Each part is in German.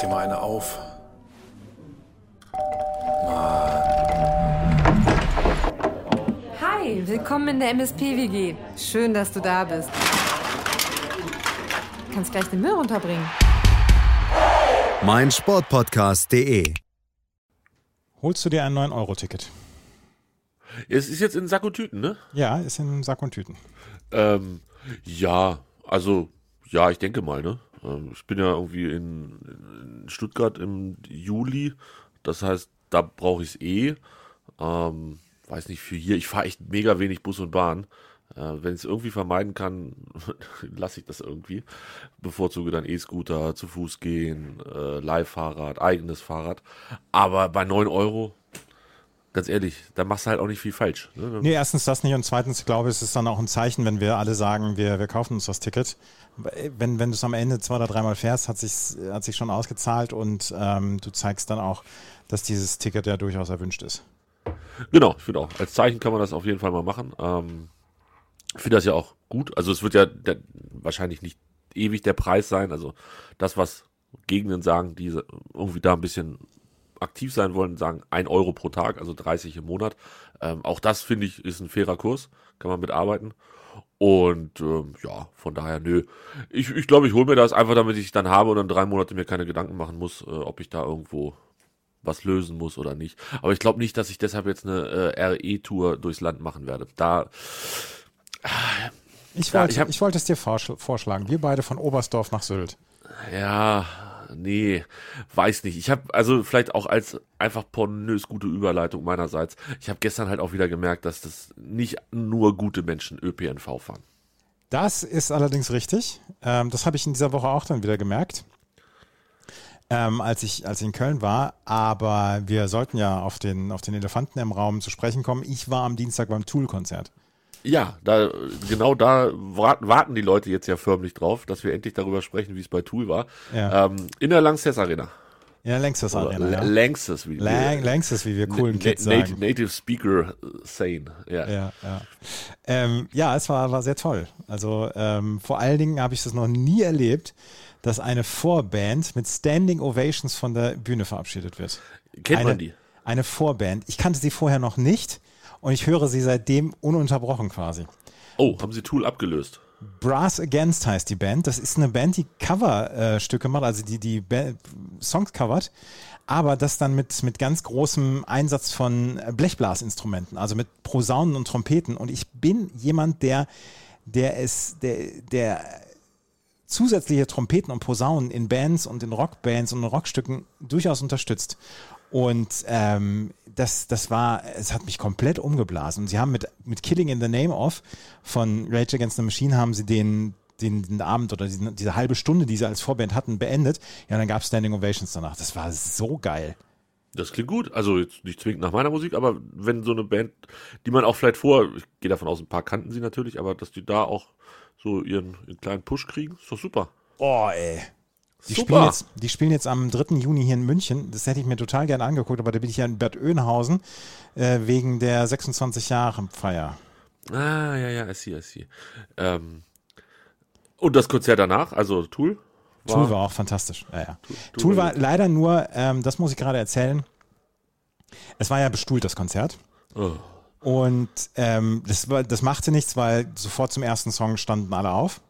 dir mal eine auf. Hi, willkommen in der MSP-WG. Schön, dass du da bist. Du kannst gleich den Müll runterbringen. mein Sportpodcast.de. Holst du dir ein 9-Euro-Ticket? Es ist jetzt in Sack und Tüten, ne? Ja, ist in Sack und Tüten. Ähm, ja, also, ja, ich denke mal, ne? Ähm, ich bin ja irgendwie in, in Stuttgart im Juli. Das heißt, da brauche ich es eh. Ähm, weiß nicht, für hier. Ich fahre echt mega wenig Bus und Bahn. Äh, Wenn ich es irgendwie vermeiden kann, lasse ich das irgendwie. Bevorzuge dann E-Scooter, zu Fuß gehen, äh, Leihfahrrad, eigenes Fahrrad. Aber bei 9 Euro, ganz ehrlich, da machst du halt auch nicht viel falsch. Ne? Nee, erstens das nicht und zweitens, ich glaube, es ist dann auch ein Zeichen, wenn wir alle sagen, wir, wir kaufen uns das Ticket. Wenn, wenn du es am Ende zwei oder dreimal fährst, hat sich hat sich schon ausgezahlt und ähm, du zeigst dann auch, dass dieses Ticket ja durchaus erwünscht ist. Genau, ich finde auch. Als Zeichen kann man das auf jeden Fall mal machen. Ähm, ich finde das ja auch gut. Also es wird ja der, wahrscheinlich nicht ewig der Preis sein. Also das, was Gegenden sagen, die irgendwie da ein bisschen aktiv sein wollen, sagen 1 Euro pro Tag, also 30 im Monat. Ähm, auch das finde ich ist ein fairer Kurs, kann man mitarbeiten. Und ähm, ja, von daher, nö. Ich, ich glaube, ich hole mir das einfach, damit ich dann habe und dann drei Monate mir keine Gedanken machen muss, äh, ob ich da irgendwo was lösen muss oder nicht. Aber ich glaube nicht, dass ich deshalb jetzt eine äh, RE-Tour durchs Land machen werde. Da Ich Ja, wollte, ich ich, hab- wollte es dir vorschl- vorschlagen. Wir beide von Oberstdorf nach Sylt. Ja, nee, weiß nicht. Ich habe also vielleicht auch als einfach pornös gute Überleitung meinerseits. Ich habe gestern halt auch wieder gemerkt, dass das nicht nur gute Menschen ÖPNV fahren. Das ist allerdings richtig. Ähm, das habe ich in dieser Woche auch dann wieder gemerkt, ähm, als, ich, als ich in Köln war. Aber wir sollten ja auf den, auf den Elefanten im Raum zu sprechen kommen. Ich war am Dienstag beim Tool-Konzert. Ja, da genau da warten, die Leute jetzt ja förmlich drauf, dass wir endlich darüber sprechen, wie es bei Tool war. Ja. Ähm, in der Lanxess Arena. Ja, Längstes Oder Arena. Ja. Lanxess, wie Lang, Längstes, wie wir coolen Na- Kids Native, sagen. Native Speaker sane. Ja. Ja, ja. Ähm, ja, es war, war sehr toll. Also ähm, vor allen Dingen habe ich das noch nie erlebt, dass eine Vorband mit Standing Ovations von der Bühne verabschiedet wird. Kennt eine, man die? Eine Vorband. Ich kannte sie vorher noch nicht und ich höre sie seitdem ununterbrochen quasi. Oh, haben sie Tool abgelöst? Brass Against heißt die Band. Das ist eine Band, die Coverstücke macht, also die die Songs covert, aber das dann mit, mit ganz großem Einsatz von Blechblasinstrumenten, also mit Posaunen und Trompeten. Und ich bin jemand, der, der es, der, der zusätzliche Trompeten und Posaunen in Bands und in Rockbands und in Rockstücken durchaus unterstützt. Und ähm, das, das war, es hat mich komplett umgeblasen. Und sie haben mit, mit Killing in the Name of von Rage Against the Machine haben sie den, den, den Abend oder diesen, diese halbe Stunde, die sie als Vorband hatten, beendet. Ja, dann gab es Standing Ovations danach. Das war so geil. Das klingt gut. Also jetzt nicht zwingend nach meiner Musik, aber wenn so eine Band, die man auch vielleicht vor, ich gehe davon aus, ein paar kannten sie natürlich, aber dass die da auch so ihren, ihren kleinen Push kriegen, ist doch super. Oh, ey. Die spielen, jetzt, die spielen jetzt am 3. Juni hier in München. Das hätte ich mir total gerne angeguckt, aber da bin ich ja in Bad Oeynhausen äh, wegen der 26 Jahre Feier. Ah, ja, ja, I see, I see. Ähm, und das Konzert danach, also Tool? Tool war auch fantastisch. Ja, ja. Tool Tool war war leider nur, ähm, das muss ich gerade erzählen, es war ja bestuhlt, das Konzert. Oh. Und ähm, das, war, das machte nichts, weil sofort zum ersten Song standen alle auf.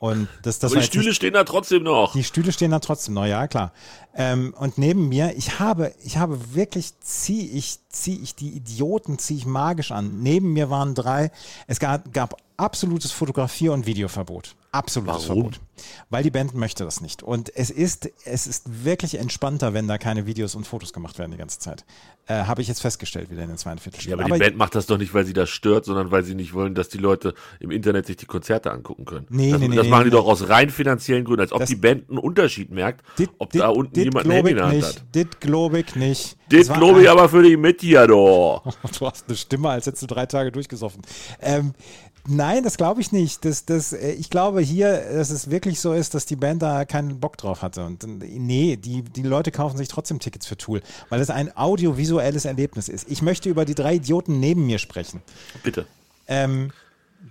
Und das, das Aber die jetzt nicht- Stühle stehen da trotzdem noch. Die Stühle stehen da trotzdem noch, ja klar. Ähm, und neben mir, ich habe, ich habe wirklich, ziehe ich, ziehe ich die Idioten, ziehe ich magisch an. Neben mir waren drei, es gab, gab absolutes Fotografier- und Videoverbot. Absolutes Warum? Verbot. Weil die Band möchte das nicht. Und es ist, es ist wirklich entspannter, wenn da keine Videos und Fotos gemacht werden die ganze Zeit. Äh, habe ich jetzt festgestellt wieder in den zweiten Ja, Viertelstunden. aber die Band macht das doch nicht, weil sie das stört, sondern weil sie nicht wollen, dass die Leute im Internet sich die Konzerte angucken können. Nee, das nee, nee, das nee, machen die nee. doch aus rein finanziellen Gründen, als ob Das- die Band einen Unterschied merkt, Dit- ob dit- da unten dit jemand ein Handy in der Hand nicht. hat. Dit glaube ich nicht. War glaube ich aber für die Mediador. Du hast eine Stimme, als hättest du drei Tage durchgesoffen. Ähm, nein, das glaube ich nicht. Das, das, äh, ich glaube hier, dass es wirklich so ist, dass die Band da keinen Bock drauf hatte. Und äh, nee, die, die Leute kaufen sich trotzdem Tickets für Tool, weil es ein audiovisuelles Erlebnis ist. Ich möchte über die drei Idioten neben mir sprechen. Bitte. Ähm,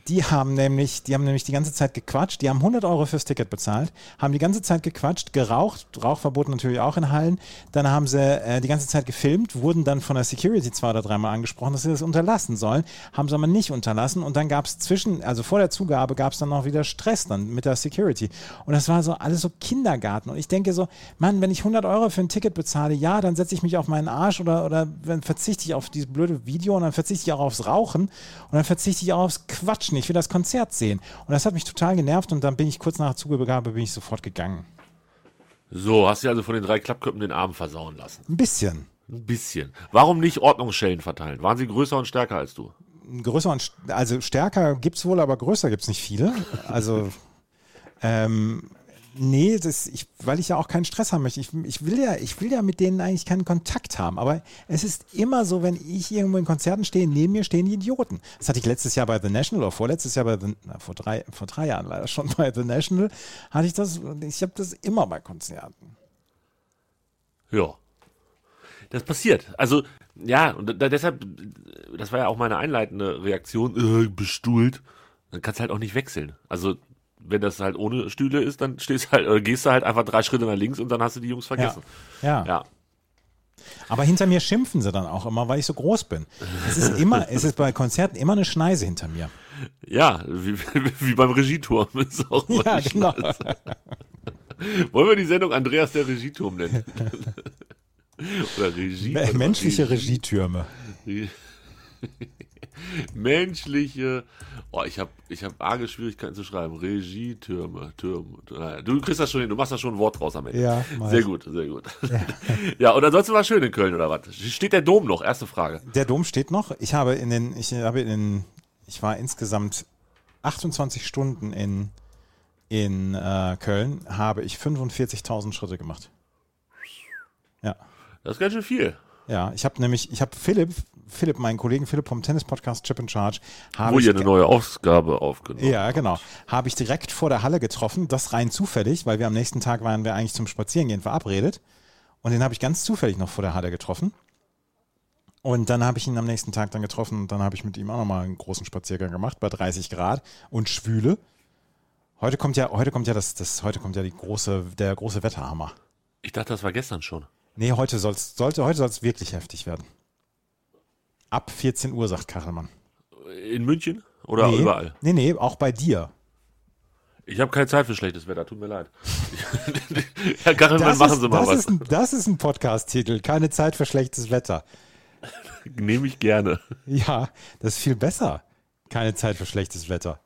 Die haben nämlich, die haben nämlich die ganze Zeit gequatscht. Die haben 100 Euro fürs Ticket bezahlt, haben die ganze Zeit gequatscht, geraucht, Rauchverbot natürlich auch in Hallen. Dann haben sie äh, die ganze Zeit gefilmt, wurden dann von der Security zwei oder dreimal angesprochen, dass sie das unterlassen sollen, haben sie aber nicht unterlassen. Und dann gab es zwischen, also vor der Zugabe gab es dann noch wieder Stress dann mit der Security. Und das war so alles so Kindergarten. Und ich denke so, Mann, wenn ich 100 Euro für ein Ticket bezahle, ja, dann setze ich mich auf meinen Arsch oder, oder dann verzichte ich auf dieses blöde Video und dann verzichte ich auch aufs Rauchen und dann verzichte ich auch aufs Quatschen. Ich will das Konzert sehen. Und das hat mich total genervt und dann bin ich kurz nach der Zugabe bin ich sofort gegangen. So, hast du also von den drei Klappköppen den Arm versauen lassen? Ein bisschen. Ein bisschen. Warum nicht Ordnungsschellen verteilen? Waren sie größer und stärker als du? Größer und also stärker gibt es wohl, aber größer gibt es nicht viele. Also ähm, Nee, das, ich, weil ich ja auch keinen Stress haben möchte. Ich, ich, will ja, ich will ja mit denen eigentlich keinen Kontakt haben. Aber es ist immer so, wenn ich irgendwo in Konzerten stehe, neben mir stehen die Idioten. Das hatte ich letztes Jahr bei The National oder vorletztes Jahr bei The, na, vor, drei, vor drei Jahren leider schon bei The National, hatte ich das, ich habe das immer bei Konzerten. Ja. Das passiert. Also, ja, und da, deshalb, das war ja auch meine einleitende Reaktion, äh, bestuhlt. Dann kannst du halt auch nicht wechseln. Also, wenn das halt ohne Stühle ist, dann stehst halt, oder gehst du halt einfach drei Schritte nach links und dann hast du die Jungs vergessen. Ja. ja. ja. Aber hinter mir schimpfen sie dann auch immer, weil ich so groß bin. Es ist immer, es ist bei Konzerten immer eine Schneise hinter mir. Ja, wie, wie beim Regieturm ist auch mal Ja, genau. Wollen wir die Sendung Andreas der Regieturm nennen? oder Regie? Menschliche Regie. Regietürme. menschliche. Oh, ich habe ich hab arge Schwierigkeiten zu schreiben. Regietürme, Türme. Du kriegst das schon hin, du machst da schon ein Wort draus am Ende. Ja, sehr gut, sehr gut. Ja. ja, und ansonsten war es schön in Köln oder was? Steht der Dom noch? Erste Frage. Der Dom steht noch. Ich habe in den, ich habe in den, ich war insgesamt 28 Stunden in, in äh, Köln, habe ich 45.000 Schritte gemacht. Ja. Das ist ganz schön viel. Ja, ich habe nämlich, ich habe Philipp, Philipp, meinen Kollegen Philipp vom Tennis-Podcast Chip in Charge. Wo ihr eine neue Ausgabe aufgenommen Ja, genau. Habe ich direkt vor der Halle getroffen, das rein zufällig, weil wir am nächsten Tag waren wir eigentlich zum Spazierengehen verabredet. Und den habe ich ganz zufällig noch vor der Halle getroffen. Und dann habe ich ihn am nächsten Tag dann getroffen und dann habe ich mit ihm auch nochmal einen großen Spaziergang gemacht bei 30 Grad und Schwüle. Heute kommt ja, heute kommt ja das, das, heute kommt ja die große, der große Wetterhammer. Ich dachte, das war gestern schon. Nee, heute soll's, sollte, heute soll es wirklich heftig werden. Ab 14 Uhr, sagt Kachelmann. In München oder nee, überall? Nee, nee, auch bei dir. Ich habe keine Zeit für schlechtes Wetter, tut mir leid. Herr Kachelmann, das machen ist, Sie mal das was. Ist ein, das ist ein Podcast-Titel, keine Zeit für schlechtes Wetter. Nehme ich gerne. Ja, das ist viel besser. Keine Zeit für schlechtes Wetter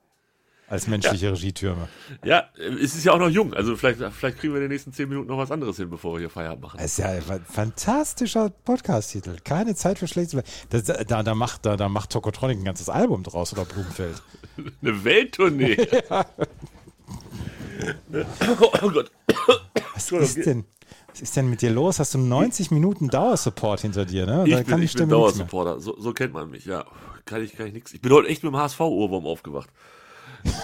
als menschliche ja. Regietürme. Ja, es ist ja auch noch jung. Also vielleicht, vielleicht kriegen wir in den nächsten zehn Minuten noch was anderes hin, bevor wir hier Feierabend machen. Das ist ja ein fantastischer Podcast-Titel. Keine Zeit für schlechtes das, da, da, macht, da, da macht Tokotronic ein ganzes Album draus oder Blumenfeld. Eine Welttournee. ja. oh Gott. Was ist denn? Was ist denn mit dir los? Hast du 90 Minuten Dauersupport hinter dir, ne? Da ich bin, ich bin Dauersupporter. So, so kennt man mich, ja. Kann ich, kann ich nichts. Ich bin heute echt mit dem HSV-Ohrwurm aufgewacht.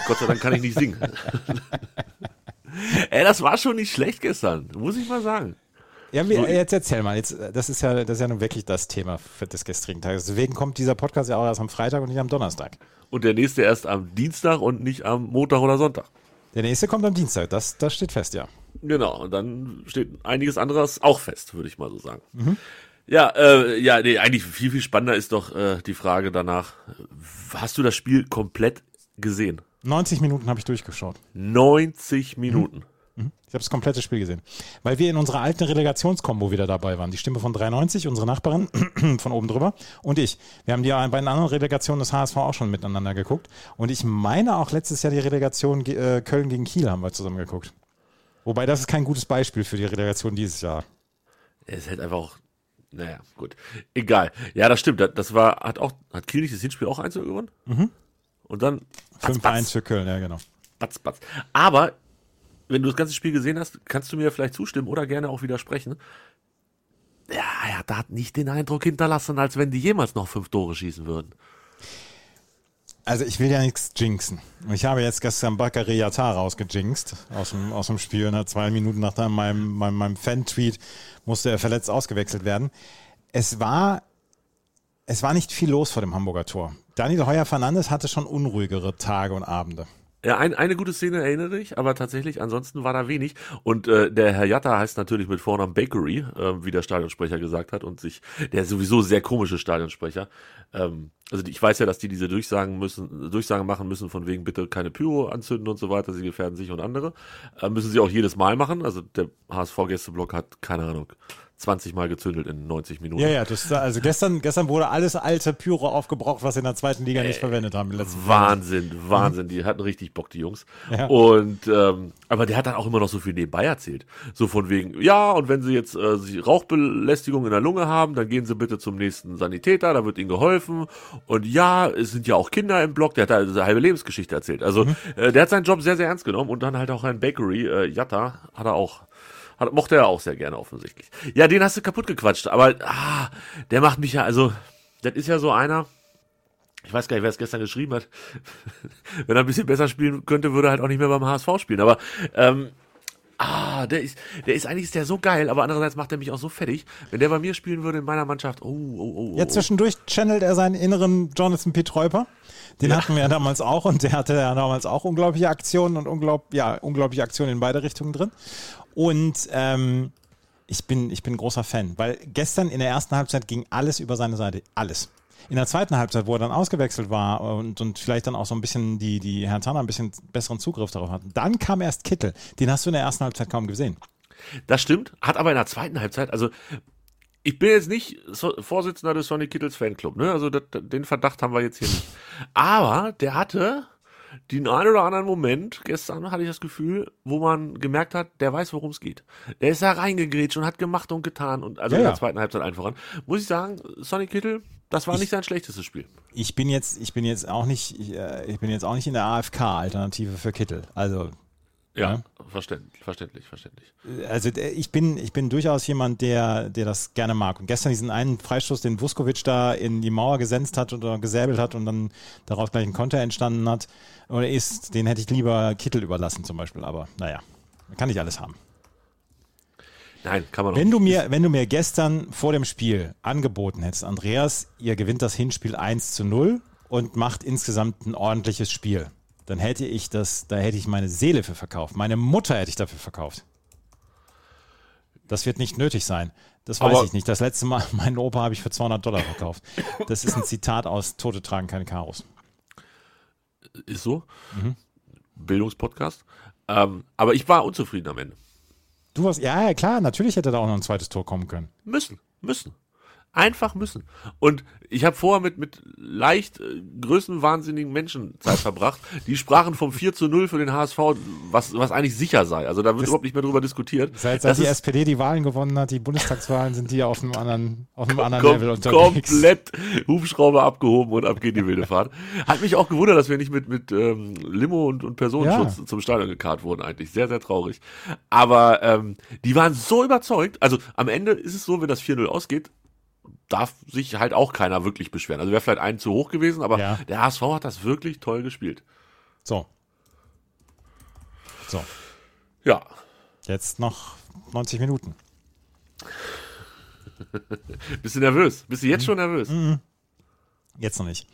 Gott sei Dank kann ich nicht singen. Ey, das war schon nicht schlecht gestern, muss ich mal sagen. Ja, jetzt erzähl mal. Jetzt, das ist ja, das ist ja nun wirklich das Thema des gestrigen Tages. Deswegen kommt dieser Podcast ja auch erst am Freitag und nicht am Donnerstag. Und der nächste erst am Dienstag und nicht am Montag oder Sonntag. Der nächste kommt am Dienstag, das, das steht fest, ja. Genau, und dann steht einiges anderes auch fest, würde ich mal so sagen. Mhm. Ja, äh, ja, nee, eigentlich viel, viel spannender ist doch äh, die Frage danach, hast du das Spiel komplett gesehen? 90 Minuten habe ich durchgeschaut. 90 Minuten. Mhm. mhm. Ich habe das komplette Spiel gesehen. Weil wir in unserer alten Relegationskombo wieder dabei waren. Die Stimme von 93, unsere Nachbarin von oben drüber und ich. Wir haben die beiden anderen Relegationen des HSV auch schon miteinander geguckt. Und ich meine auch letztes Jahr die Relegation äh, Köln gegen Kiel haben wir zusammen geguckt. Wobei das ist kein gutes Beispiel für die Relegation dieses Jahr. Es ist halt einfach auch, naja, gut. Egal. Ja, das stimmt. Das war, hat auch, hat Kiel nicht das Hinspiel auch 1 gewonnen? Mhm. Und dann 5-1 für Köln, ja genau. Batz, batz. Aber, wenn du das ganze Spiel gesehen hast, kannst du mir vielleicht zustimmen oder gerne auch widersprechen. Ja, er hat nicht den Eindruck hinterlassen, als wenn die jemals noch fünf Tore schießen würden. Also ich will ja nichts jinxen. Ich habe jetzt gestern Bakary Yatar rausgejinxt aus dem, aus dem Spiel. Ne? Zwei Minuten nach meinem, meinem, meinem Fan-Tweet musste er verletzt ausgewechselt werden. Es war, es war nicht viel los vor dem Hamburger Tor Daniel Heuer Fernandes hatte schon unruhigere Tage und Abende. Ja, ein, eine gute Szene erinnere ich, aber tatsächlich ansonsten war da wenig. Und äh, der Herr Jatta heißt natürlich mit Vornamen Bakery, äh, wie der Stadionsprecher gesagt hat, und sich der sowieso sehr komische Stadionsprecher. Ähm, also ich weiß ja, dass die diese Durchsagen müssen, Durchsagen machen müssen von wegen bitte keine Pyro anzünden und so weiter, sie gefährden sich und andere. Äh, müssen sie auch jedes Mal machen. Also der HSV-Gästeblock hat keine Ahnung 20 Mal gezündelt in 90 Minuten. Ja, ja, das, also gestern, gestern wurde alles alte Pyro aufgebraucht, was sie in der zweiten Liga nicht verwendet haben. die letzten Wahnsinn, Wahnsinn. Die hatten richtig Bock, die Jungs. Ja. Und ähm, aber der hat dann auch immer noch so viel nebenbei erzählt. So von wegen, ja, und wenn sie jetzt äh, Rauchbelästigung in der Lunge haben, dann gehen sie bitte zum nächsten Sanitäter, da wird ihnen geholfen. Und ja, es sind ja auch Kinder im Block, der hat da eine halbe Lebensgeschichte erzählt. Also äh, der hat seinen Job sehr, sehr ernst genommen und dann halt auch ein Bakery, äh, Jatta, hat er auch hat, mochte er auch sehr gerne offensichtlich. Ja, den hast du kaputt gequatscht, aber ah, der macht mich ja, also, das ist ja so einer, ich weiß gar nicht, wer es gestern geschrieben hat. Wenn er ein bisschen besser spielen könnte, würde er halt auch nicht mehr beim HSV spielen. Aber ähm, ah, der ist, der ist eigentlich ist der so geil, aber andererseits macht er mich auch so fertig. Wenn der bei mir spielen würde in meiner Mannschaft, oh, oh, oh. oh. Jetzt zwischendurch channelt er seinen inneren Jonathan Pietreuper. Den hatten wir ja damals auch und der hatte ja damals auch unglaubliche Aktionen und unglaub, ja, unglaubliche Aktionen in beide Richtungen drin. Und ähm, ich bin, ich bin großer Fan, weil gestern in der ersten Halbzeit ging alles über seine Seite. Alles. In der zweiten Halbzeit, wo er dann ausgewechselt war und, und vielleicht dann auch so ein bisschen die, die Herrn Tanner ein bisschen besseren Zugriff darauf hatten, dann kam erst Kittel. Den hast du in der ersten Halbzeit kaum gesehen. Das stimmt, hat aber in der zweiten Halbzeit, also ich bin jetzt nicht so, Vorsitzender des Sonny Kittels Fanclub, ne? Also das, den Verdacht haben wir jetzt hier nicht. Aber der hatte den einen oder anderen Moment, gestern hatte ich das Gefühl, wo man gemerkt hat, der weiß, worum es geht. Der ist da reingegrätscht und hat gemacht und getan und also Ja, in der zweiten Halbzeit einfach an. Muss ich sagen, Sonny Kittel, das war Ich- nicht sein schlechtestes Spiel. Ich bin jetzt, ich bin jetzt auch nicht, ich, äh, ich bin jetzt auch nicht in der AFK-Alternative für Kittel. Also Ja, Ja. verständlich, verständlich, verständlich. Also äh, ich bin, ich bin durchaus jemand, der, der das gerne mag. Und gestern diesen einen Freistoß, den Vuskovic da in die Mauer gesenzt hat oder gesäbelt hat und dann daraus gleich ein Konter entstanden hat oder ist, den hätte ich lieber Kittel überlassen zum Beispiel. Aber naja, kann nicht alles haben. Nein, kann man Wenn du nicht. mir, wenn du mir gestern vor dem Spiel angeboten hättest, Andreas, ihr gewinnt das Hinspiel 1 zu 0 und macht insgesamt ein ordentliches Spiel, dann hätte ich das, da hätte ich meine Seele für verkauft. Meine Mutter hätte ich dafür verkauft. Das wird nicht nötig sein. Das weiß Aber- ich nicht. Das letzte Mal, meinen Opa habe ich für 200 Dollar verkauft. Das ist ein Zitat aus Tote tragen keine Karos. Ist so. Mhm. Bildungspodcast. Ähm, aber ich war unzufrieden am Ende. Du warst, ja, ja, klar, natürlich hätte da auch noch ein zweites Tor kommen können. Müssen, müssen. Einfach müssen. Und ich habe vorher mit, mit leicht äh, größenwahnsinnigen Menschen Zeit verbracht. Die sprachen vom 4 zu 0 für den HSV, was, was eigentlich sicher sei. Also da wird Das- überhaupt nicht mehr drüber diskutiert. Seit, seit die ist SPD die Wahlen gewonnen hat, die Bundestagswahlen, sind die auf einem anderen, auf einem anderen Level unterwegs. komplett Hubschrauber abgehoben und ab geht die wilde Fahrt. Hat mich auch gewundert, dass wir nicht mit, mit ähm, Limo und, und Personenschutz Ja. zum Stadion gekarrt wurden eigentlich. Sehr, sehr traurig. Aber ähm, die waren so überzeugt. Also am Ende ist es so, wenn das 4-0 ausgeht, darf sich halt auch keiner wirklich beschweren. Also wäre vielleicht einen zu hoch gewesen, aber Ja. der HSV hat das wirklich toll gespielt. So. So, Ja, jetzt noch 90 Minuten. bist du nervös? Bist du jetzt Mhm. schon nervös? Jetzt noch nicht.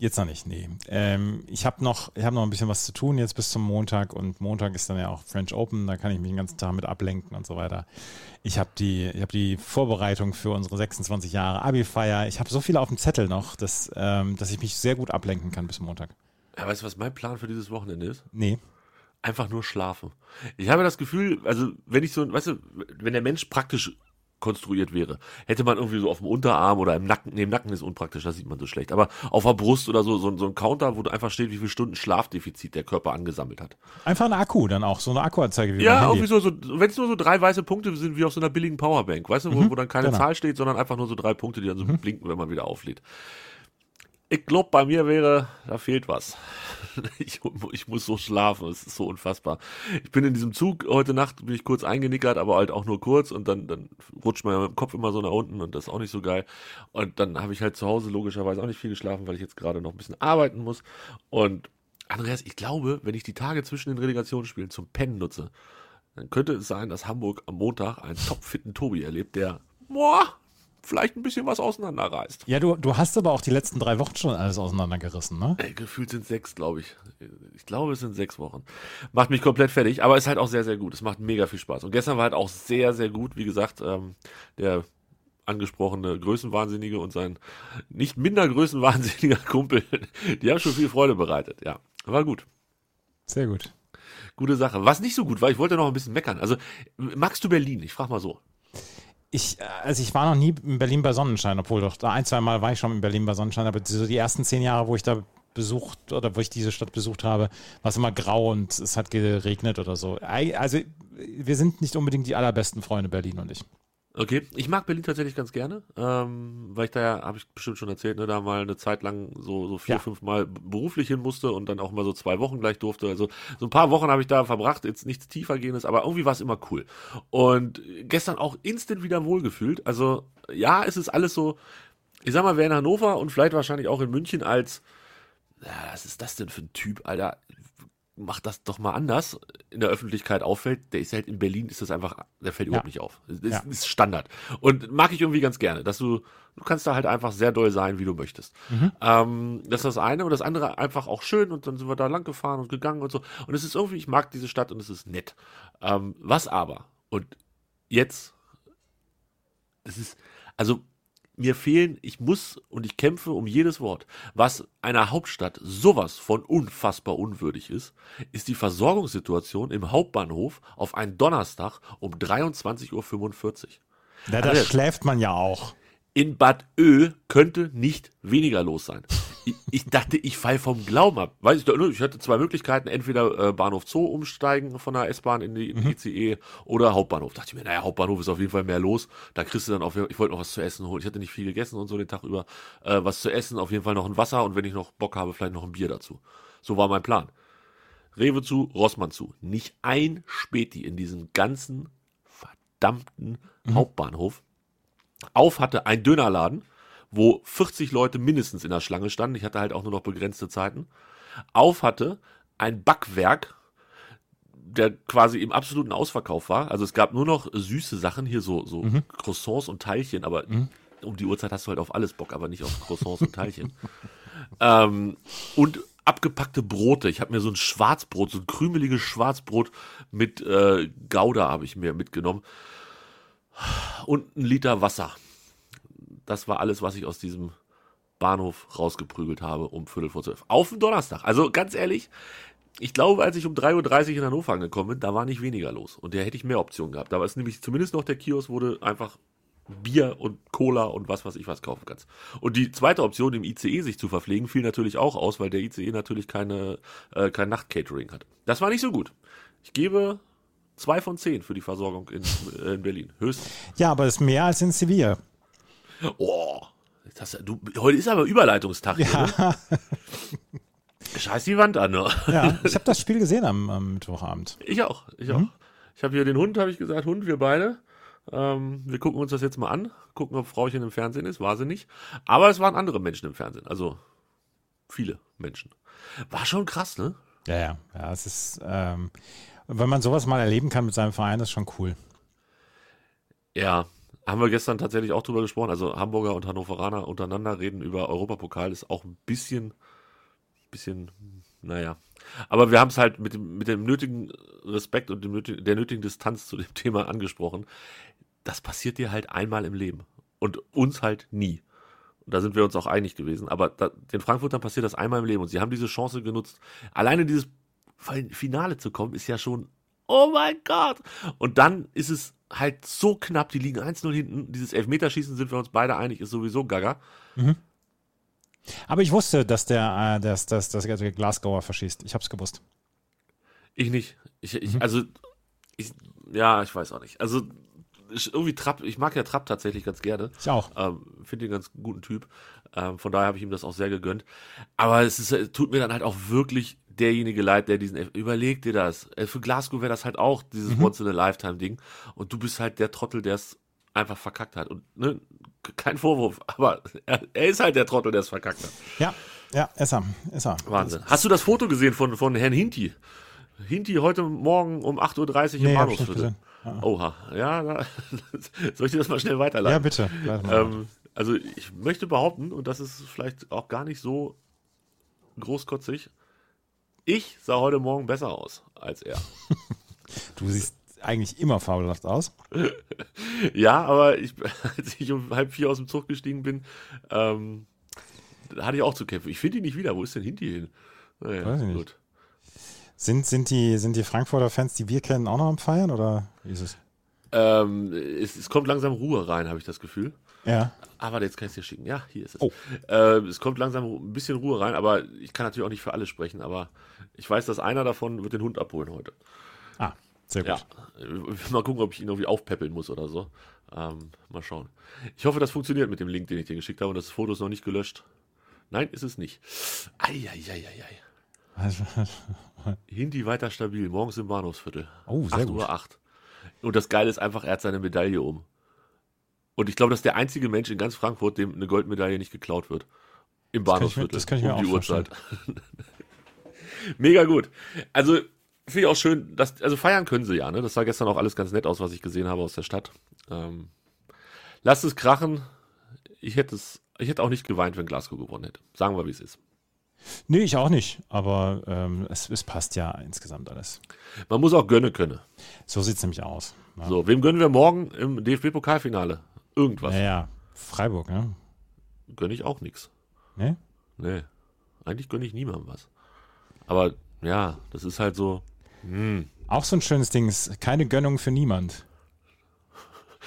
Jetzt noch nicht, nee. Ähm, ich habe noch, ich hab noch ein bisschen was zu tun jetzt bis zum Montag und Montag ist dann ja auch French Open, da kann ich mich den ganzen Tag mit ablenken und so weiter. Ich habe die, ich hab die Vorbereitung für unsere 26 Jahre Abi-Feier. Ich habe so viel auf dem Zettel noch, dass, ähm, dass ich mich sehr gut ablenken kann bis Montag. Ja, weißt du, was mein Plan für dieses Wochenende ist? Nee. einfach nur schlafen. Ich habe das Gefühl, also wenn ich so, weißt du, wenn der Mensch praktisch konstruiert wäre, hätte man irgendwie so auf dem Unterarm oder im Nacken, im Nacken ist unpraktisch, das sieht man so schlecht, aber auf der Brust oder so, so, so ein Counter, wo einfach steht, wie viele Stunden Schlafdefizit der Körper angesammelt hat. Einfach ein Akku dann auch, so eine Akkuanzeige wie Ja, irgendwie so, so wenn es nur so drei weiße Punkte sind, wie auf so einer billigen Powerbank, weißt du, wo, wo dann keine genau. Zahl steht, sondern einfach nur so drei Punkte, die dann so blinken, wenn man wieder auflädt. Ich glaube, bei mir wäre, da fehlt was. Ich, ich muss so schlafen, es ist so unfassbar. Ich bin in diesem Zug heute Nacht, bin ich kurz eingenickert, aber halt auch nur kurz und dann, dann rutscht mein mit dem Kopf immer so nach unten und das ist auch nicht so geil. Und dann habe ich halt zu Hause logischerweise auch nicht viel geschlafen, weil ich jetzt gerade noch ein bisschen arbeiten muss. Und Andreas, ich glaube, wenn ich die Tage zwischen den Relegationsspielen zum Pennen nutze, dann könnte es sein, dass Hamburg am Montag einen topfitten Tobi erlebt, der boah, vielleicht ein bisschen was auseinanderreißt. Ja, du, du hast aber auch die letzten drei Wochen schon alles auseinandergerissen, ne? Ey, gefühlt sind sechs, glaube ich. Ich glaube, es sind sechs Wochen. Macht mich komplett fertig, aber ist halt auch sehr, sehr gut. Es macht mega viel Spaß. Und gestern war halt auch sehr, sehr gut. Wie gesagt, ähm, der angesprochene Größenwahnsinnige und sein nicht minder größenwahnsinniger Kumpel, die haben schon viel Freude bereitet. Ja, war gut. Sehr gut. Gute Sache. Was nicht so gut war, ich wollte noch ein bisschen meckern. Also, magst du Berlin? Ich frage mal so. Ich, also ich war noch nie in Berlin bei Sonnenschein, obwohl doch ein, zwei Mal war ich schon in Berlin bei Sonnenschein, aber so die ersten zehn Jahre, wo ich da besucht oder wo ich diese Stadt besucht habe, war es immer grau und es hat geregnet oder so. Also wir sind nicht unbedingt die allerbesten Freunde, Berlin und ich. Okay, ich mag Berlin tatsächlich ganz gerne, ähm, weil ich da ja, habe ich bestimmt schon erzählt, ne, da mal eine Zeit lang so, so vier, ja. fünf Mal beruflich hin musste und dann auch mal so zwei Wochen gleich durfte. Also so ein paar Wochen habe ich da verbracht, jetzt nichts tiefergehendes, aber irgendwie war es immer cool. Und gestern auch instant wieder wohlgefühlt. Also ja, es ist alles so, ich sag mal, wer in Hannover und vielleicht wahrscheinlich auch in München als, ja, was ist das denn für ein Typ, Alter? Macht das doch mal anders in der Öffentlichkeit auffällt, der ist halt in Berlin, ist das einfach, der fällt überhaupt nicht auf. Das ist, ja. ist, Standard. Und mag ich irgendwie ganz gerne, dass du, du kannst da halt einfach sehr doll sein, wie du möchtest. Mhm. Ähm, das ist das eine und das andere einfach auch schön und dann sind wir da lang gefahren und gegangen und so. Und es ist irgendwie, ich mag diese Stadt und es ist nett. Ähm, was aber, und jetzt, es ist, also mir fehlen, ich muss und ich kämpfe um jedes Wort. Was einer Hauptstadt sowas von unfassbar unwürdig ist, ist die Versorgungssituation im Hauptbahnhof auf einen Donnerstag um 23.45 Uhr. Ja, da also, schläft man ja auch. In Bad Ö könnte nicht weniger los sein ich, ich dachte, ich fall vom Glauben ab. Weiß ich, ich hatte zwei Möglichkeiten, entweder äh, Bahnhof Zoo umsteigen von der S-Bahn in die, in die ICE mhm. oder Hauptbahnhof. Dachte ich mir, naja, Hauptbahnhof ist auf jeden Fall mehr los. Da kriegst du dann auf ich wollte noch was zu essen holen. Ich hatte nicht viel gegessen und so den Tag über. Äh, was zu essen, auf jeden Fall noch ein Wasser und wenn ich noch Bock habe, vielleicht noch ein Bier dazu. So war mein Plan. Rewe zu, Rossmann zu. Nicht ein Späti in diesem ganzen verdammten mhm. Hauptbahnhof. Auf hatte ein Dönerladen wo 40 Leute mindestens in der Schlange standen. Ich hatte halt auch nur noch begrenzte Zeiten. Auf hatte ein Backwerk, der quasi im absoluten Ausverkauf war. Also es gab nur noch süße Sachen, hier so, so mhm. Croissants und Teilchen, aber mhm. um die Uhrzeit hast du halt auf alles Bock, aber nicht auf Croissants und Teilchen. ähm, und abgepackte Brote. Ich habe mir so ein Schwarzbrot, so ein krümeliges Schwarzbrot mit äh, Gouda habe ich mir mitgenommen. Und ein Liter Wasser. Das war alles, was ich aus diesem Bahnhof rausgeprügelt habe um Viertel vor zwölf. Auf den Donnerstag. Also ganz ehrlich, ich glaube, als ich um 3.30 Uhr in Hannover angekommen bin, da war nicht weniger los. Und da hätte ich mehr Optionen gehabt. Da war es nämlich zumindest noch der Kiosk, du einfach Bier und Cola und was weiß ich was kaufen kannst. Und die zweite Option, im ICE sich zu verpflegen, fiel natürlich auch aus, weil der ICE natürlich keine, äh, kein Nachtcatering hat. Das war nicht so gut. Ich gebe zwei von zehn für die Versorgung in, äh, in Berlin. Höchstens. Ja, aber es ist mehr als in Sevilla. Oh, das, du, heute ist aber Überleitungstag. Ja. ne? Scheiß die Wand an. Ne? Ja, ich habe das Spiel gesehen am, am Mittwochabend. Ich auch, ich auch. Mhm. Ich habe hier den Hund, habe ich gesagt, Hund, wir beide. Ähm, wir gucken uns das jetzt mal an, gucken, ob Frauchen im Fernsehen ist, war sie nicht. Aber es waren andere Menschen im Fernsehen, also viele Menschen. War schon krass, ne? Ja, ja, ja, es ist, ähm, wenn man sowas mal erleben kann mit seinem Verein, ist schon cool. Ja, haben wir gestern tatsächlich auch drüber gesprochen. Also Hamburger und Hannoveraner untereinander reden über Europapokal ist auch ein bisschen, bisschen, naja. Aber wir haben es halt mit dem, mit dem nötigen Respekt und dem der nötigen Distanz zu dem Thema angesprochen. Das passiert dir halt einmal im Leben. Und uns halt nie. Und da sind wir uns auch einig gewesen. Aber da, den Frankfurtern passiert das einmal im Leben. Und sie haben diese Chance genutzt. Alleine dieses Finale zu kommen, ist ja schon, oh mein Gott. Und dann ist es halt so knapp, die liegen 1-0 hinten. Dieses Elfmeterschießen sind wir uns beide einig, ist sowieso gaga. Mhm. Aber ich wusste, dass der, äh, dass, dass, dass der Glasgower verschießt. Ich hab's gewusst. Ich nicht. Ich, ich, mhm. Also, ich, ja, ich weiß auch nicht. Also, irgendwie Trapp, ich mag ja Trapp tatsächlich ganz gerne. Ich auch. Ähm, Finde ihn ganz guten Typ. Ähm, von daher habe ich ihm das auch sehr gegönnt. Aber es ist, tut mir dann halt auch wirklich derjenige leid, der diesen, überleg dir das. Für Glasgow wäre das halt auch dieses mhm. Once in a Lifetime Ding. Und du bist halt der Trottel, der es einfach verkackt hat. Und ne, kein Vorwurf, aber er, er, ist halt der Trottel, der es verkackt hat. Ja, ja, ist er, ist er. Wahnsinn. Hast du das Foto gesehen von, von Herrn Hinti? Hinti heute Morgen um 8.30 Uhr im Nee, nicht Bahnhofsviertel. gesehen. Ah. Oha, ja, da, soll ich dir das mal schnell Ja, weiterleiten? bitte. Warte mal. Ähm, also ich möchte behaupten, und das ist vielleicht auch gar nicht so großkotzig, ich sah heute Morgen besser aus als er. Du siehst eigentlich immer fabelhaft aus. Ja, aber ich, als ich um halb vier aus dem Zug gestiegen bin, ähm, da hatte ich auch zu kämpfen. Ich finde ihn nicht wieder. Wo ist denn Hinti hin? Naja, Weiß ich nicht. gut. Sind, sind, die, sind die Frankfurter Fans, die wir kennen, auch noch am Feiern oder wie ist es? Ähm, es, es kommt langsam Ruhe rein, habe ich das Gefühl. Ja. Ah, warte, jetzt kann ich es dir schicken. Ja, hier ist es. Oh. Äh, es kommt langsam ein bisschen Ruhe rein, aber ich kann natürlich auch nicht für alle sprechen, aber ich weiß, dass einer davon wird den Hund abholen heute. Ah, sehr gut. Ja. Mal gucken, ob ich ihn irgendwie aufpäppeln muss oder so. Ähm, mal schauen. Ich hoffe, das funktioniert mit dem Link, den ich dir geschickt habe und das Foto ist noch nicht gelöscht. Nein, ist es nicht. Eieieiei. Also, Hindi weiter stabil, morgens im Bahnhofsviertel. Oh, sehr 8 gut. Uhr 8. Und das Geile ist einfach, er hat seine Medaille um. Und ich glaube, das ist der einzige Mensch in ganz Frankfurt, dem eine Goldmedaille nicht geklaut wird. Im kann ich mir- Bahnhofsviertel. das kann ich mir um die auch Uhrzeit. Mega gut. Also, finde ich auch schön, dass, also feiern können sie ja, ne? Das sah gestern auch alles ganz nett aus, was ich gesehen habe aus der Stadt. Ähm, lasst es krachen. Ich hätte es, ich hätte auch nicht geweint, wenn Glasgow gewonnen hätte. Sagen wir, wie es ist. Nee, ich auch nicht. Aber ähm, es, es passt ja insgesamt alles. Man muss auch gönnen können. So sieht es nämlich aus. Ja. So, wem gönnen wir morgen im DFB-Pokalfinale? Irgendwas. Naja, Freiburg, ne? Gönne ich auch nichts. Ne? Nee. Eigentlich gönne ich niemandem was. Aber ja, das ist halt so. Auch so ein schönes Ding ist keine Gönnung für niemand.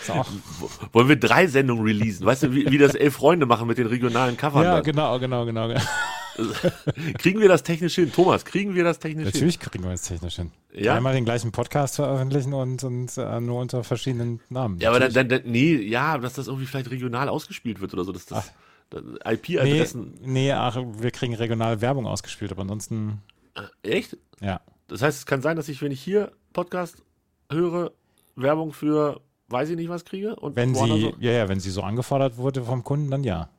Auch, Wollen wir drei Sendungen releasen? Weißt du, wie, wie das elf Freunde machen mit den regionalen Covern? ja, dann? genau, genau, genau. genau. Kriegen wir das technisch hin? Thomas, kriegen wir das technisch hin? Natürlich kriegen wir es technisch hin. Ja? Einmal den gleichen Podcast veröffentlichen und, und äh, nur unter verschiedenen Namen. Ja, aber dann, Natürlich. dann, nee, ja, dass das irgendwie vielleicht regional ausgespielt wird oder so, dass das, das nee, IP-Adressen. nee, ach, wir kriegen regionale Werbung ausgespielt, aber ansonsten, Echt? ja. Das heißt, es kann sein, dass ich, wenn ich hier Podcast höre, Werbung für weiß ich nicht was kriege und Wenn sie, so- ja, ja, wenn sie so angefordert wurde vom Kunden, dann ja.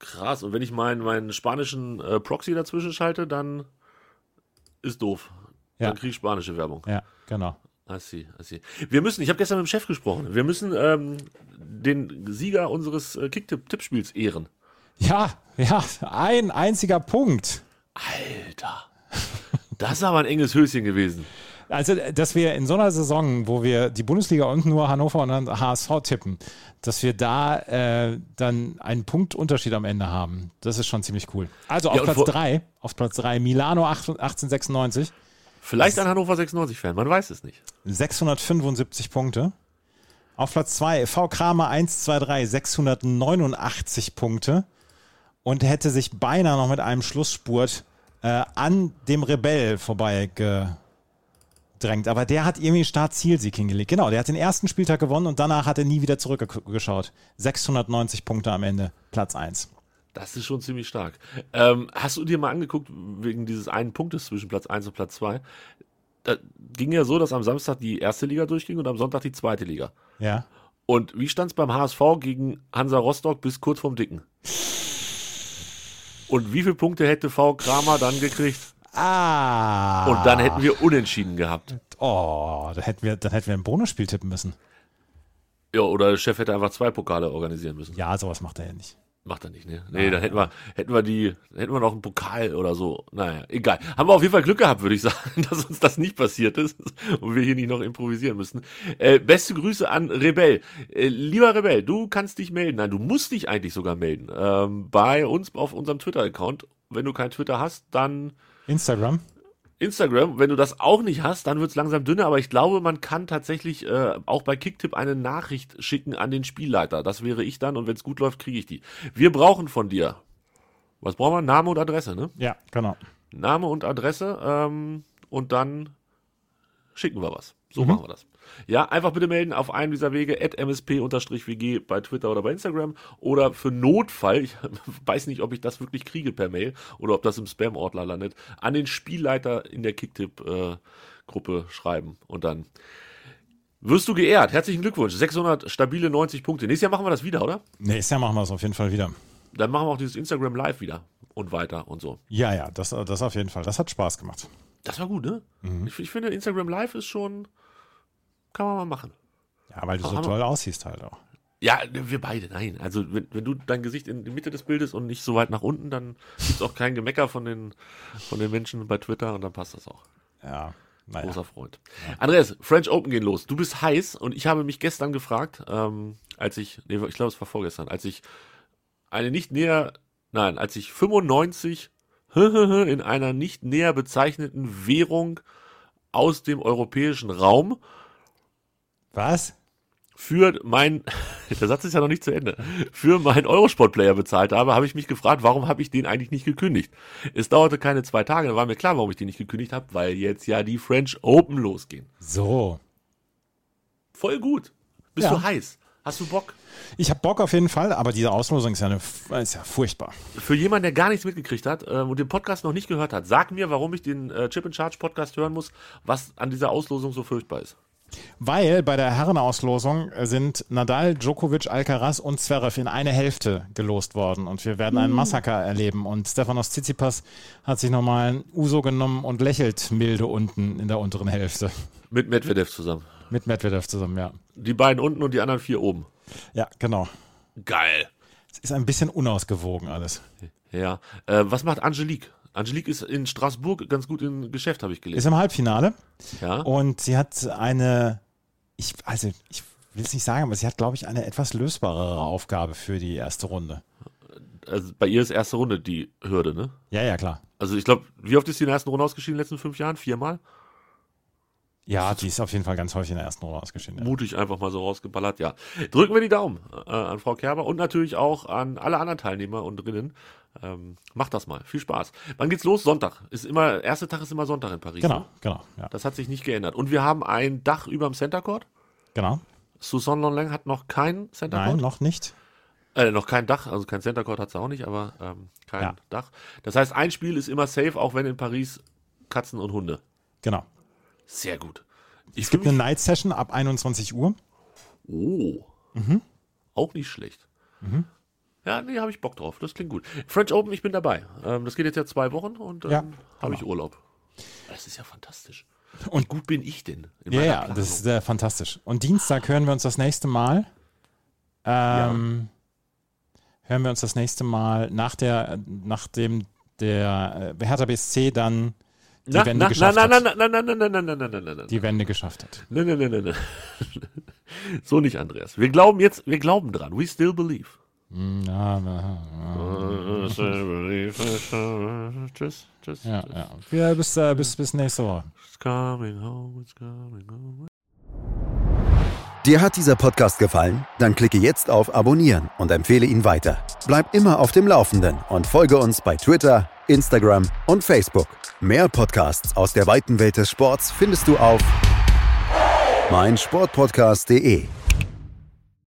Krass, und wenn ich meinen, meinen spanischen äh, Proxy dazwischen schalte, dann ist doof. Ja. Dann kriege ich spanische Werbung. Ja, genau. I see, I see. Wir müssen, ich habe gestern mit dem Chef gesprochen, wir müssen ähm, den Sieger unseres äh, Kicktipp-Tippspiels ehren. Ja, ja, ein einziger Punkt. Alter. Das ist aber ein enges Höschen gewesen. Also, dass wir in so einer Saison, wo wir die Bundesliga und nur Hannover und HSV tippen, dass wir da äh, dann einen Punktunterschied am Ende haben, das ist schon ziemlich cool. Also auf Ja, Platz vor- 3, auf Platz 3 Milano 8 1896, Vielleicht ein Hannover 96-Fan, man weiß es nicht. 675 Punkte. Auf Platz 2 V Kramer 123 689 Punkte und hätte sich beinahe noch mit einem Schlussspurt äh, an dem Rebell vorbei gedrängt. Aber der hat irgendwie Start-Zielsieg hingelegt. Genau, der hat den ersten Spieltag gewonnen und danach hat er nie wieder zurückgeschaut. 690 Punkte am Ende, Platz 1. Das ist schon ziemlich stark. Ähm, hast du dir mal angeguckt, wegen dieses einen Punktes zwischen Platz 1 und Platz 2? Da ging ja so, dass am Samstag die erste Liga durchging und am Sonntag die zweite Liga. Ja. Und wie stand es beim HSV gegen Hansa Rostock bis kurz vorm Dicken? Und wie viele Punkte hätte V. Kramer dann gekriegt? Ah. Und dann hätten wir unentschieden gehabt. Oh, dann hätten wir, dann hätten wir ein Bonusspiel tippen müssen. Ja, oder der Chef hätte einfach zwei Pokale organisieren müssen. Ja, sowas macht er ja nicht. Macht er nicht, ne? Nee, dann hätten wir, hätten wir die, hätten wir noch einen Pokal oder so. Naja, egal. Haben wir auf jeden Fall Glück gehabt, würde ich sagen, dass uns das nicht passiert ist und wir hier nicht noch improvisieren müssen. Äh, beste Grüße an Rebell. Äh, lieber Rebell, du kannst dich melden. Nein, du musst dich eigentlich sogar melden. Ähm, bei uns auf unserem Twitter-Account. Wenn du kein Twitter hast, dann Instagram? Instagram. Wenn du das auch nicht hast, dann wird's langsam dünner, aber ich glaube, man kann tatsächlich äh, auch bei Kicktip eine Nachricht schicken an den Spielleiter. Das wäre ich dann und wenn's gut läuft, kriege ich die. Wir brauchen von dir. Was brauchen wir? Name und Adresse, ne? Ja, genau. Name und Adresse ähm, und dann schicken wir was. So Mhm. machen wir das. Ja, einfach bitte melden auf einem dieser Wege, at msp-wg bei Twitter oder bei Instagram oder für Notfall, ich weiß nicht, ob ich das wirklich kriege per Mail oder ob das im Spam-Ordner landet, an den Spielleiter in der Kicktipp-Gruppe schreiben und dann wirst du geehrt. Herzlichen Glückwunsch. 600 stabile 90 Punkte. Nächstes Jahr machen wir das wieder, oder? Nächstes Jahr machen wir es auf jeden Fall wieder. dann machen wir auch dieses Instagram Live wieder und weiter und so. Ja, ja, das, das auf jeden Fall. Das hat Spaß gemacht. Das war gut, ne? Mhm. Ich, ich finde, Instagram Live ist schon, kann man mal machen. Ja, weil du so Hammer. toll aussiehst halt auch. Ja, wir beide, nein. Also wenn, wenn du dein Gesicht in die Mitte des Bildes und nicht so weit nach unten, dann gibt's auch kein Gemecker von den, von den Menschen bei Twitter und dann passt das auch. Ja, naja. Großer Freund. Andreas, French Open gehen los. Du bist heiß und ich habe mich gestern gefragt, ähm, als ich, nee, ich glaube, es war vorgestern, als ich eine nicht näher, nein, als ich 95 in einer nicht näher bezeichneten Währung aus dem europäischen Raum Was? für mein, der Satz ist ja noch nicht zu Ende, für meinen Eurosport-Player bezahlt habe, habe ich mich gefragt, warum habe ich den eigentlich nicht gekündigt? Es dauerte keine zwei Tage, da war mir klar, warum ich den nicht gekündigt habe, weil jetzt ja die French Open losgehen. So. Voll gut. Bist Ja. du heiß? Hast du Bock? Ich habe Bock auf jeden Fall, aber diese Auslosung ist ja, eine, ist ja furchtbar. Für jemanden, der gar nichts mitgekriegt hat ähm, und den Podcast noch nicht gehört hat, sag mir, warum ich den äh, Chip and Charge Podcast hören muss, was an dieser Auslosung so furchtbar ist. Weil bei der Herrenauslosung sind Nadal, Djokovic, Alcaraz und Zverev in eine Hälfte gelost worden und wir werden einen Massaker erleben und Stefanos Tsitsipas hat sich nochmal ein Uso genommen und lächelt milde unten in der unteren Hälfte. Mit Medvedev zusammen. Mit Medvedev zusammen, ja. Die beiden unten und die anderen vier oben. Ja, genau. Geil. Es ist ein bisschen unausgewogen alles. Ja. Äh, was macht Angelique? Angelique ist in Straßburg ganz gut im Geschäft, habe ich Ist gelesen. im Halbfinale Ja. und sie hat eine, ich, also ich will es nicht sagen, aber sie hat, glaube ich, eine etwas lösbarere Aufgabe für die erste Runde. Also bei ihr ist erste Runde die Hürde, ne? Ja, ja, klar. Also ich glaube, wie oft ist sie in der ersten Runde ausgeschieden in den letzten fünf Jahren? Viermal? Ja, die ist auf jeden Fall ganz häufig in der ersten Runde ausgeschieden. Ja. Mutig einfach mal so rausgeballert, ja. Drücken wir die Daumen äh, an Frau Kerber und natürlich auch an alle anderen Teilnehmer und drinnen. Ähm, macht das mal. Viel Spaß. Wann geht's los? Sonntag. Ist immer, erster Tag ist immer Sonntag in Paris. Genau, Ne? genau, ja, Das hat sich nicht geändert. Und wir haben ein Dach über dem Center Court. genau. Susan Lonlang hat noch kein Center Nein, Court. noch nicht. Äh, noch kein Dach, also kein Center Court hat sie auch nicht, aber ähm, kein Ja. Dach. Das heißt, ein Spiel ist immer safe, auch wenn in Paris Katzen und Hunde. Genau. Sehr gut. Ich Es gibt eine Night Session ab 21 Uhr. Oh. Mhm. Auch nicht schlecht. Ja, nee, habe ich Bock drauf. Das klingt gut. French Open, ich bin dabei. Ähm, das geht jetzt ja zwei Wochen und ähm, Ja, habe ich genau. Urlaub. Das ist ja fantastisch. Und- Wie gut bin ich denn? in Ja, ja, Planung? das ist äh, fantastisch. Und Dienstag hören wir uns das nächste Mal. Ähm, Hören wir uns das nächste Mal nach der, nachdem der äh, Hertha BSC dann die na, Wende na, geschafft na, na, hat. na, na, na, na, na, na, na, na, na, na. Die Wende geschafft hat. Nein, nein, nein, nein, nein. So nicht, Andreas. Wir glauben jetzt, wir glauben dran. We still believe. Hm, Ja, ja, Tschüss, tschüss. ja, ja. ja bis, äh, bis, bis nächste Woche. It's coming home, it's coming home. Dir hat dieser Podcast gefallen? Dann klicke jetzt auf Abonnieren und empfehle ihn weiter. Bleib immer auf dem Laufenden und folge uns bei Twitter, Instagram und Facebook. Mehr Podcasts aus der weiten Welt des Sports findest du auf meinsportpodcast.de.